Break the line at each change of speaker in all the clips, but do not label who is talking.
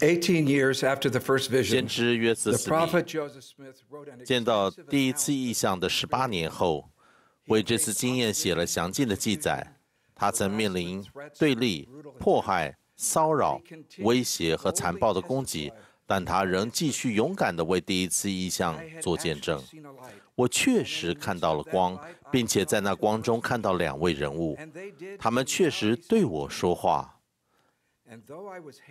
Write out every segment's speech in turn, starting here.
18 years after the first vision，先
知约瑟斯见到第一次异象的18年后，为这次经验写了详尽的记载。他曾面临对立、迫害、骚扰、威胁和残暴的攻击，但他仍继续勇敢地为第一次异象做
见证。
我确实看到了光，并且在那光中看到两位人物，他们确实对我
说话。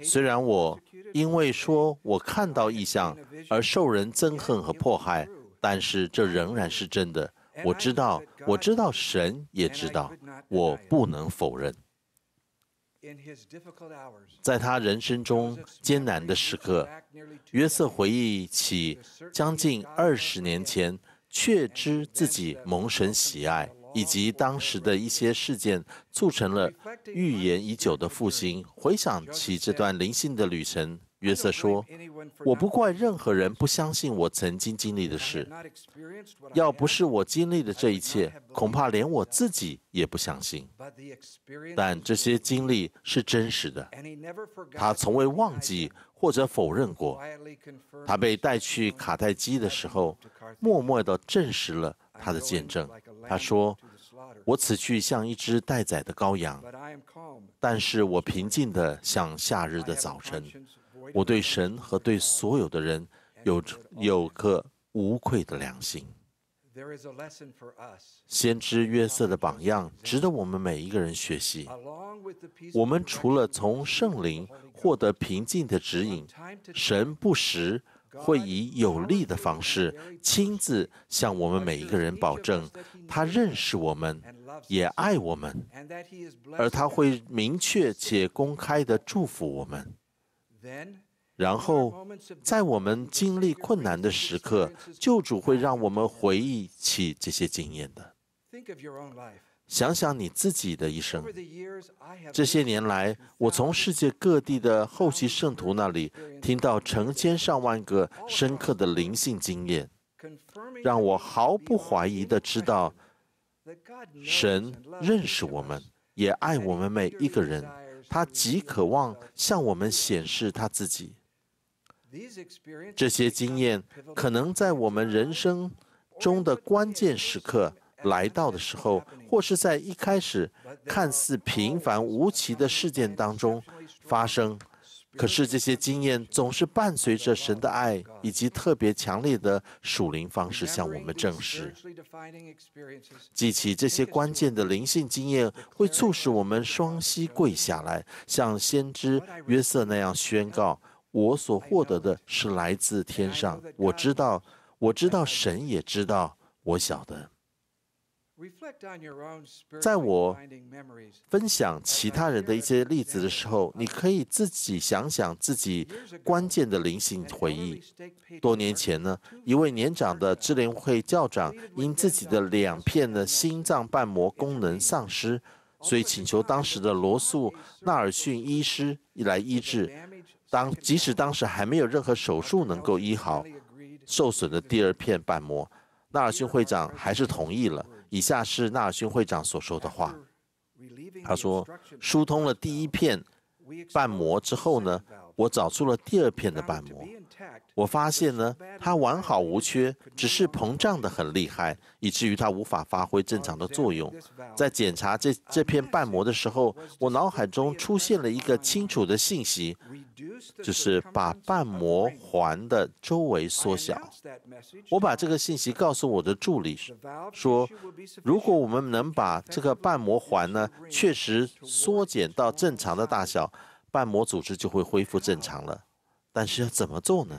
虽然我因为说我看到异象而受人憎恨和迫害，但是这仍然是真的。我知道，我知道神也知道，我不能否
认。
在他人生中艰难的时刻约瑟回忆起将近二十年前，确知自己蒙神喜爱，以及当时的一些事件，促成了预言已久的复兴。回想起这段灵性的旅程，约瑟说：“我不怪任何人不相信我曾经经历的事。要不是我经历的这一切，恐怕连我自己也不相信。但这些经历是真实的，他从未忘记或者否
认过。
他被带去卡泰基的时候，默默地证实了他的见证。他说我此去像一只待宰的羔羊但是我平静的像夏日的早晨。我
对
神和对所有的人有着有个无愧的良心。先知约瑟的榜样值得我们每一个人
学习。
我们除了从圣灵获得平静的指引神不时会以有力的方式亲自向我们每一个人保证，他认识我
们，
也爱我
们，
而他会明确且公开地祝福我
们。
然后，在我们经历困难的时刻，救主会让我们回忆起这些经验的。想想你自己的一生这些年来，我从世界各地的后期圣徒那里听到成千上万个深刻的灵性经
验，
让我毫不怀疑地知道神认
识
我
们
也爱我们每一个人。他极渴望向我们显示他自己。这些经验可能在我们人生中的关键时刻来到的时候，或是在一开始看似平凡无奇的事件当中发生。可是这些经验总是伴随着神的爱以及特别强烈的属灵方式向我
们证实。
记起这些关键的灵性经验，会促使我们双膝跪下来，像先知约瑟那样宣告：“我所获得的是来自天上。我知道，我知道，神也知道，我晓得。”在我分享其他人的一些例子的时候，你可以自己想想自己关键的灵性回忆。多年前呢，一位年长的支联会教长因自己的两片的心脏瓣膜功能丧失，所以请求当时的罗素纳尔逊医师来医治。当即使当时还没有任何手术能够医好受损的第二片瓣膜，纳尔逊会长还是同意了。以下是纳尔逊会长所说的话：他说，疏通了第一片瓣膜之后呢，我找出了第二片的瓣膜。我发现呢，它完好无缺，只是膨胀的很厉害，以至于它无法发挥正常的作用。在检查这这片瓣膜的时候，我脑海中出现了一个清楚的信息，就是把瓣膜环的周围缩小。我把这个信息告诉我的助理，说，如果我们能把这个瓣膜环呢，确实缩减到正常的大小，瓣膜组织就会恢复正常了。但是要怎么做呢？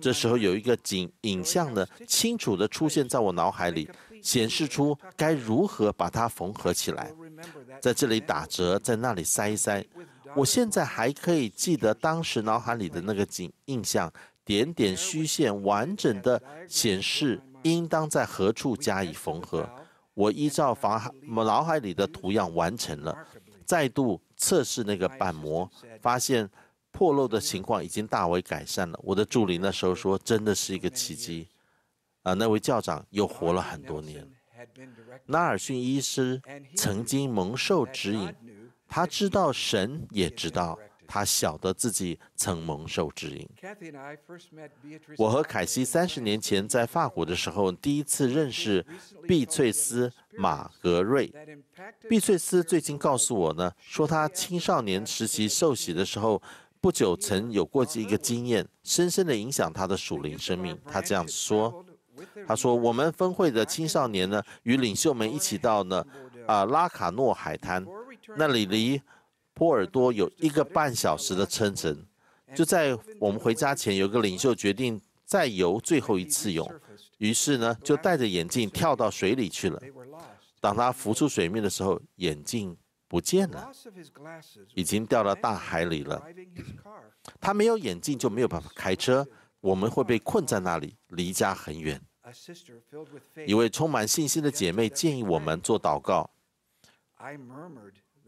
这时候有一个景影像呢，清楚的出现在我脑海里，显示出该如何把它缝合起来。在这里打折，在那里塞一塞。我现在还可以记得当时脑海里的那个景印象，点点虚线完整的显示应当在何处加以缝合。我依照房脑海里的图样完成了，再度测试那个板模，发现。破漏的情况已经大为改善了。我的助理那时候说，真的是一个奇迹。啊，那位教长又活了很多年。纳尔逊医师曾经蒙受指引，他知道神也知道，他晓得自己曾蒙受指引。我和凯西三十年前在法国的时候，第一次认识碧翠丝·马格瑞。碧翠丝最近告诉我呢，说她青少年时期受洗的时候，不久曾有过一个经验，深深的影响他的属灵生命。他这样子说。他说：“我们分会的青少年呢，与领袖们一起到呢，啊拉卡诺海滩，那里离波尔多有一个半小时的车程。就在我们回家前，有个领袖决定再游最后一次泳，于是呢，就戴着眼镜跳到水里去了。当他浮出水面的时候，眼镜不见了已经掉到大海里了。他没有眼镜就没有办法开车，我们会被困在那里，离家很
远。”
一位充满信心的姐妹建议我们做祷告。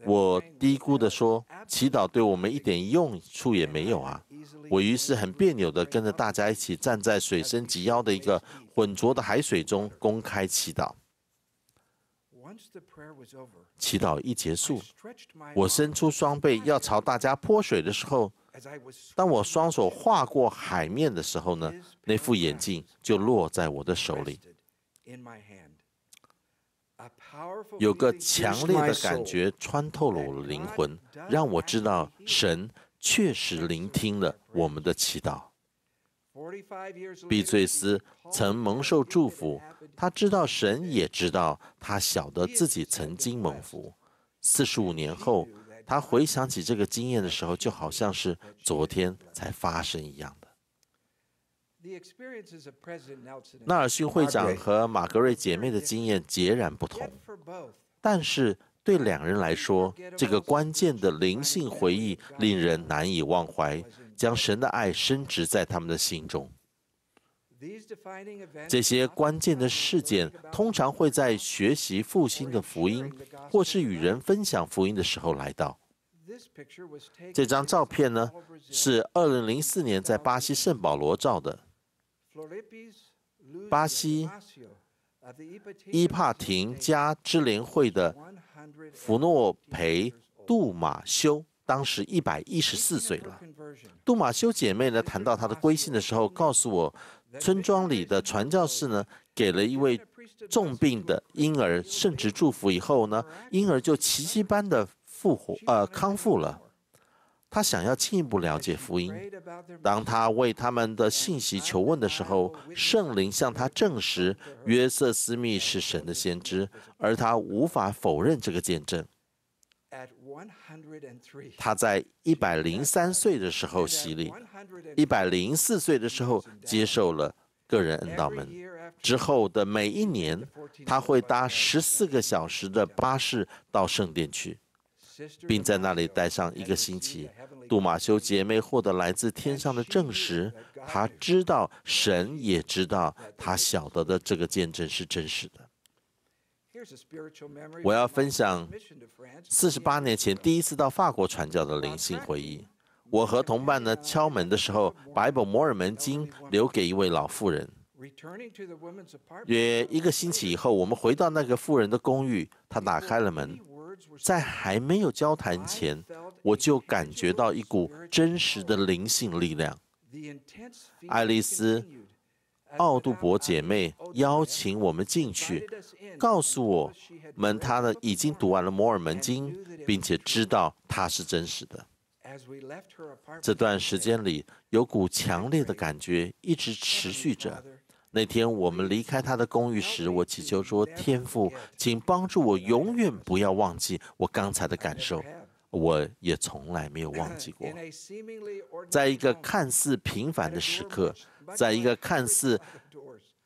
我嘀咕地说：“祈祷对我们一点用处也没有啊！”我于是很别扭地跟着大家一起站在水深及腰的一个浑浊的海水中公开祈
祷。
祈祷一
结
束，我伸出双臂要朝大家泼水的时候当我双手划过海面的时候呢，那副眼镜就落在我的手
里。
有个
强
烈的感觉穿透了我的灵魂，让我知道神确实聆听了我们的祈祷。
45 years
碧翠丝曾蒙受祝福，他知道神也知道，他晓得自己曾经蒙福。四十五年后，他回想起这个经验的时候，就好像是昨天才发生一样的。纳尔逊会
长
和马格瑞姐妹的经验截然不同但是对两人来说，这个关键的灵性回忆令人难以忘怀，将神的爱深植在他们的心中。这些关键的事件通常会在学习复兴的福音，或是与人分享福音的时候来到。这张照片呢，是二零零四年在巴西圣保罗照的。巴西伊帕廷加支联会的弗诺培杜马修，当时一百一十四岁了。杜马修姐妹呢，谈到她的归信的时候，告诉我，村庄里的传教士呢，给了一位重病的婴儿圣职祝福以后呢，婴儿就奇迹般的复活，呃，康复了。他想要进一步了解福音。当他为他们的信息求问的时候，圣灵向他证实约瑟斯密是神的先知，而他无法否认这个见证。
At 103.
他在一百零三岁的时候洗礼，一百零四岁的时候接受了个人恩道门。之后的每一年，他会搭十四个小时的巴士到圣殿去，并在那里待上一个星期。杜马修姐妹获得来自天上的证实，她知道神也知道，她晓得的这个见证是真实的。我要分享四十八年前第一次到法国传教的灵性回忆。我和同伴呢敲门的时候，把一本摩尔门经留给一位老妇人。约一个星期以后，我们回到那个妇人的公寓，她打开了门，在还没有交谈前，我就感觉到一股真实的灵性力量。爱丽丝·奥杜博姐妹邀请我们进去，告诉我们她呢已经读完了摩尔门经，并且知道它是真实的。这段时间里，有股强烈的感觉一直持续着。那天我们离开他的公寓时，我祈求说：“天父，请帮助我永远不要忘记我刚才的感受。”我也从来没有忘记过。在一个看似平凡的时刻，在一个看似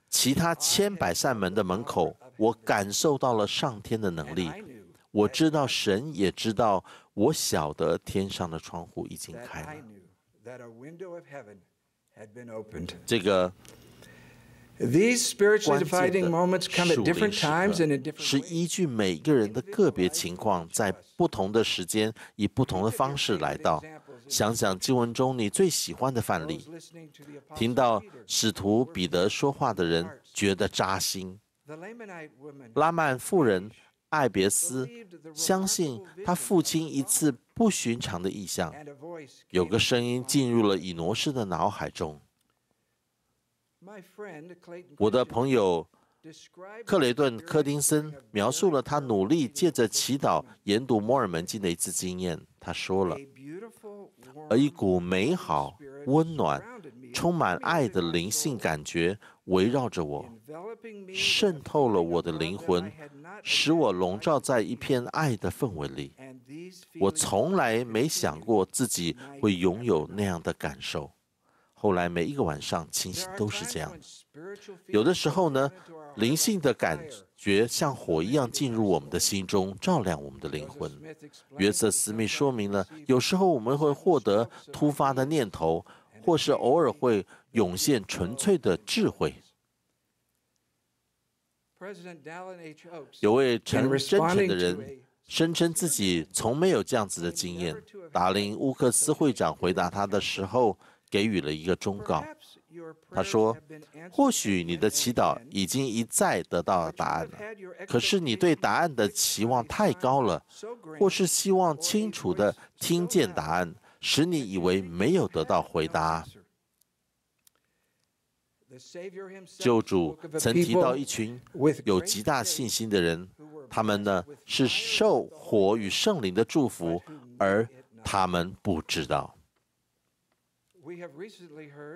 其他千百扇门的门口，我感受到了上天的能力。我知道神也知道，我晓得天上的窗户已经开了。这个。
These spiritually defining moments come at different times and in different
是依据每个人的个别情况，在不同的时间以不同的方式来到。想想经文中你最喜欢的范例，听到使徒彼得说话的人觉得扎心。拉曼妇人艾别斯相信他父亲一次不寻常的意象，有个声音进入了以诺士的脑海中。我的朋友克雷顿·柯丁森描述了他努力借着祈祷研读摩尔门经的一次经验。他说了：“而一股美好、温暖、充满爱的灵性感觉围绕着我，渗透了我的灵魂，使我笼罩在一片爱的氛围里。我从来没想过自己会拥有那样的感受。”后来每一个晚上情形都是这样。有的时候呢，灵性的感觉像火一样进入我们的心中，照亮我们的灵魂。约瑟·斯密说明了，有时候我们会获得突发的念头，或是偶尔会涌现纯粹的智慧。有位诚真诚的人声称自己从没有这样子的经验。达林·乌克斯会长回答他的时候，给予了一个忠告，他说：“或许你的祈祷已经一再得到了答案了，可是你对答案的期望太高了，或是希望清楚的听见答案，使你以为没有得到回答。”救主曾提到一群有极大信心的人，他们呢是受火与圣灵的祝福，而他们不知道。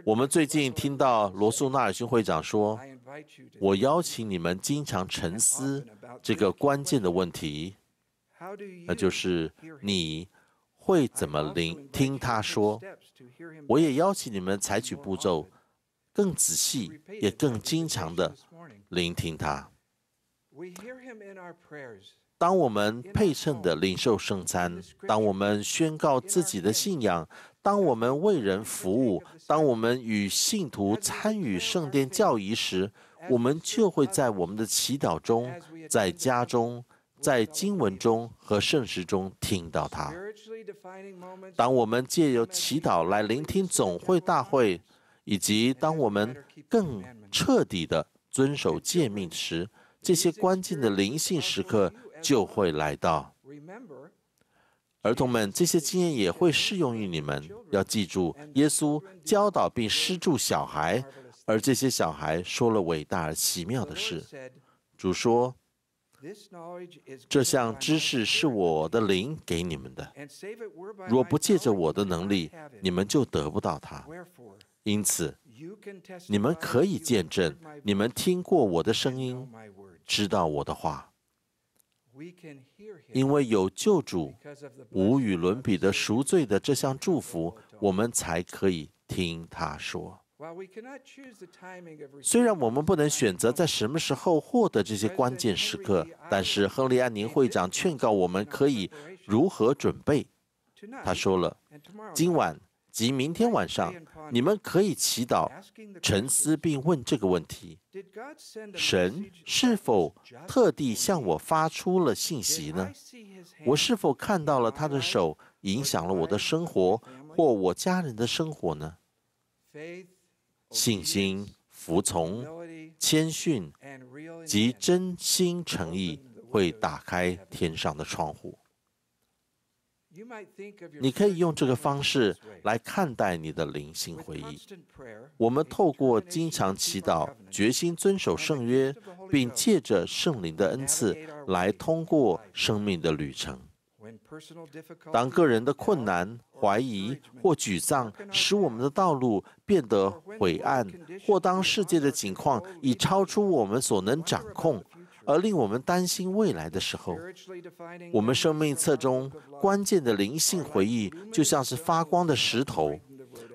我们最近听到罗素·纳尔逊会长说：“我邀请你们经常沉思这个关键的问题，那就是你会怎么聆听他说。我也邀请你们采取步骤，更仔细也更经常的聆听他。当我们配称的领受圣餐，当我们宣告自己的信仰。”当我们为人服务，当我们与信徒参与圣殿教仪时，我们就会在我们的祈祷中，在家中，在经文中和圣食中听到它。当我们借由祈祷来聆听总会大会，以及当我们更彻底的遵守诫命时，这些关键的灵性时刻就会来到。儿童们，这些经验也会适用于你们。要记住，耶稣教导并施助小孩，而这些小孩说了伟大而奇妙的事。主说：“这项知识是我的灵给你们的，若不借着我的能力，你们就得不到它。因此，你们可以见证，你们听过我的声音，知道我的话。”因为有救主无与伦比的赎罪的这项祝福，我们才可以听他说。虽然我们不能选择在什么时候获得这些关键时刻，但是亨利安宁会长劝告我们可以如何准备。他说了：“今晚。”即明天晚上，你们可以祈祷、沉思并问这个问题：神是否特地向我发出了信息呢？我是否看到了他的手影响了我的生活或我家人的生活呢？信心、服从、谦逊及真心诚意会打开天上的窗户。你可以用这个方式来看待你的灵性回忆。我们透过经常祈祷、决心遵守圣约，并借着圣灵的恩赐来通过生命的旅程。当个人的困难、怀疑或沮丧使我们的道路变得晦暗，或当世界的景况已超出我们所能掌控，而令我们担心未来的时候，我们生命册中关键的灵性回忆，就像是发光的石头，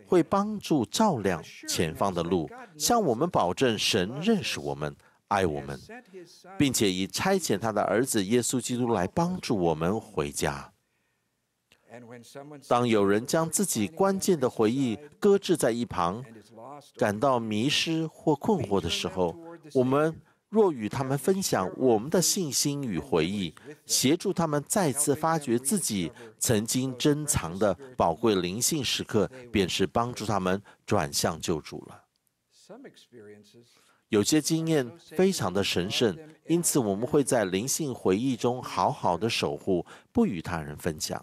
会帮助照亮前方的路，向我们保证神认识我们、爱我们，并且以差遣他的儿子耶稣基督来帮助我们回家。当有人将自己关键的回忆搁置在一旁，感到迷失或困惑的时候，我们。若与他们分享我们的信心与回忆，协助他们再次发掘自己曾经珍藏的宝贵灵性时刻，便是帮助他们转向救主了。有些经验非常的神圣，因此我们会在灵性回忆中好好的守护，不与他人分享。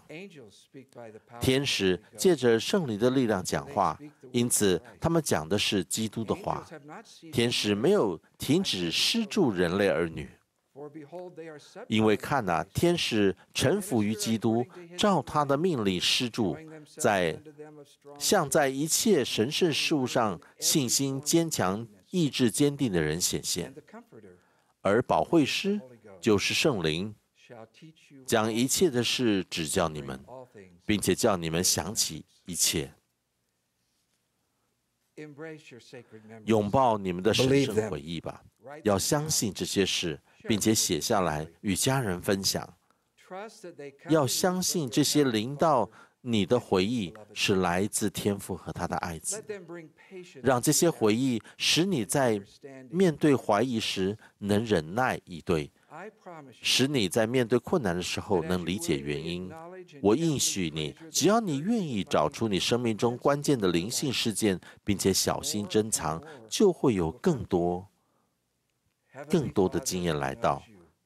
天使借着圣灵的力量讲话，因此他们讲的是基督的话。天使没有停止施助人类儿女，因为看呐，天使臣服于基督，照他的命令施助，在像在一切神圣事物上信心坚强。意志坚定的人显现，而保惠师就是圣灵，将一切的事指教你们，并且叫你们想起一切。拥抱你们的神圣回忆吧，要相信这些事，并且写下来与家人分享。要相信这些临到。你的回忆是来自天父和他的爱子，让这些回忆使你在面对怀疑时能忍耐以对，使你在面对困难的时候能理解原因。我应许你，只要你愿意找出你生命中关键的灵性事件，并且小心珍藏，就会有更多、更多的经验来到。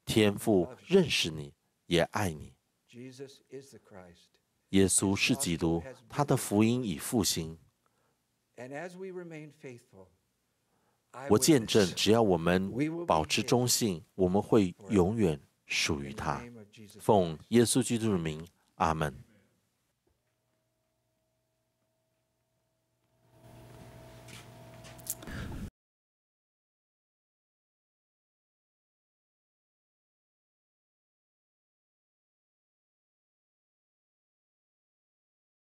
天父认识你，也爱你。耶稣是基督，他的福音已复兴。我见证，只要我们保持忠信，我们会永远属于他。奉耶稣基督的名，阿门。